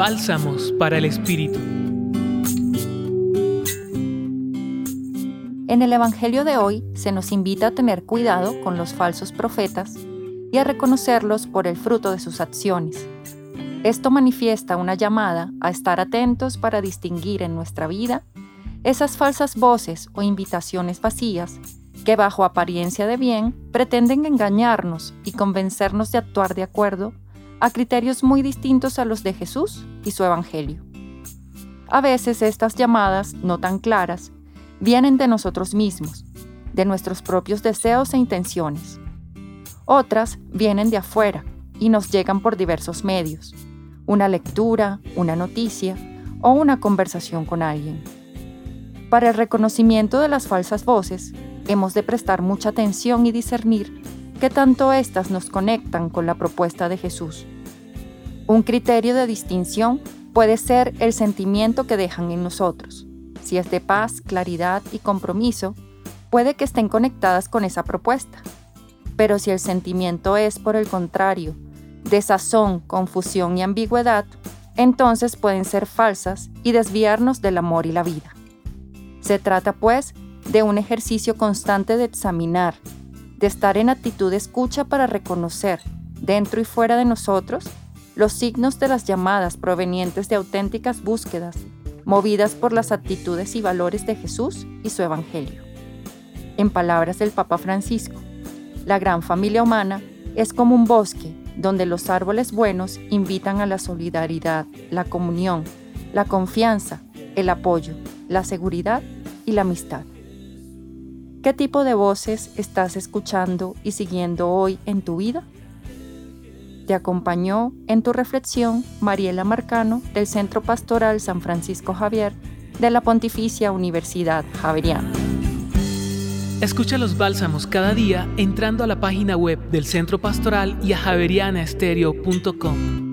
Bálsamos para el Espíritu. En el Evangelio de hoy se nos invita a tener cuidado con los falsos profetas y a reconocerlos por el fruto de sus acciones. Esto manifiesta una llamada a estar atentos para distinguir en nuestra vida esas falsas voces o invitaciones vacías que bajo apariencia de bien pretenden engañarnos y convencernos de actuar de acuerdo a criterios muy distintos a los de Jesús y su Evangelio. A veces estas llamadas, no tan claras, vienen de nosotros mismos, de nuestros propios deseos e intenciones. Otras vienen de afuera y nos llegan por diversos medios, una lectura, una noticia o una conversación con alguien. Para el reconocimiento de las falsas voces, hemos de prestar mucha atención y discernir qué tanto éstas nos conectan con la propuesta de Jesús. Un criterio de distinción puede ser el sentimiento que dejan en nosotros. Si es de paz, claridad y compromiso, puede que estén conectadas con esa propuesta. Pero si el sentimiento es, por el contrario, desazón, confusión y ambigüedad, entonces pueden ser falsas y desviarnos del amor y la vida. Se trata, pues, de un ejercicio constante de examinar, de estar en actitud de escucha para reconocer, dentro y fuera de nosotros, los signos de las llamadas provenientes de auténticas búsquedas, movidas por las actitudes y valores de Jesús y su Evangelio. En palabras del Papa Francisco, la gran familia humana es como un bosque donde los árboles buenos invitan a la solidaridad, la comunión, la confianza, el apoyo, la seguridad y la amistad. ¿Qué tipo de voces estás escuchando y siguiendo hoy en tu vida? Te acompañó en tu reflexión Mariela Marcano del Centro Pastoral San Francisco Javier de la Pontificia Universidad Javeriana. Escucha los bálsamos cada día entrando a la página web del Centro Pastoral y a javerianaestereo.com.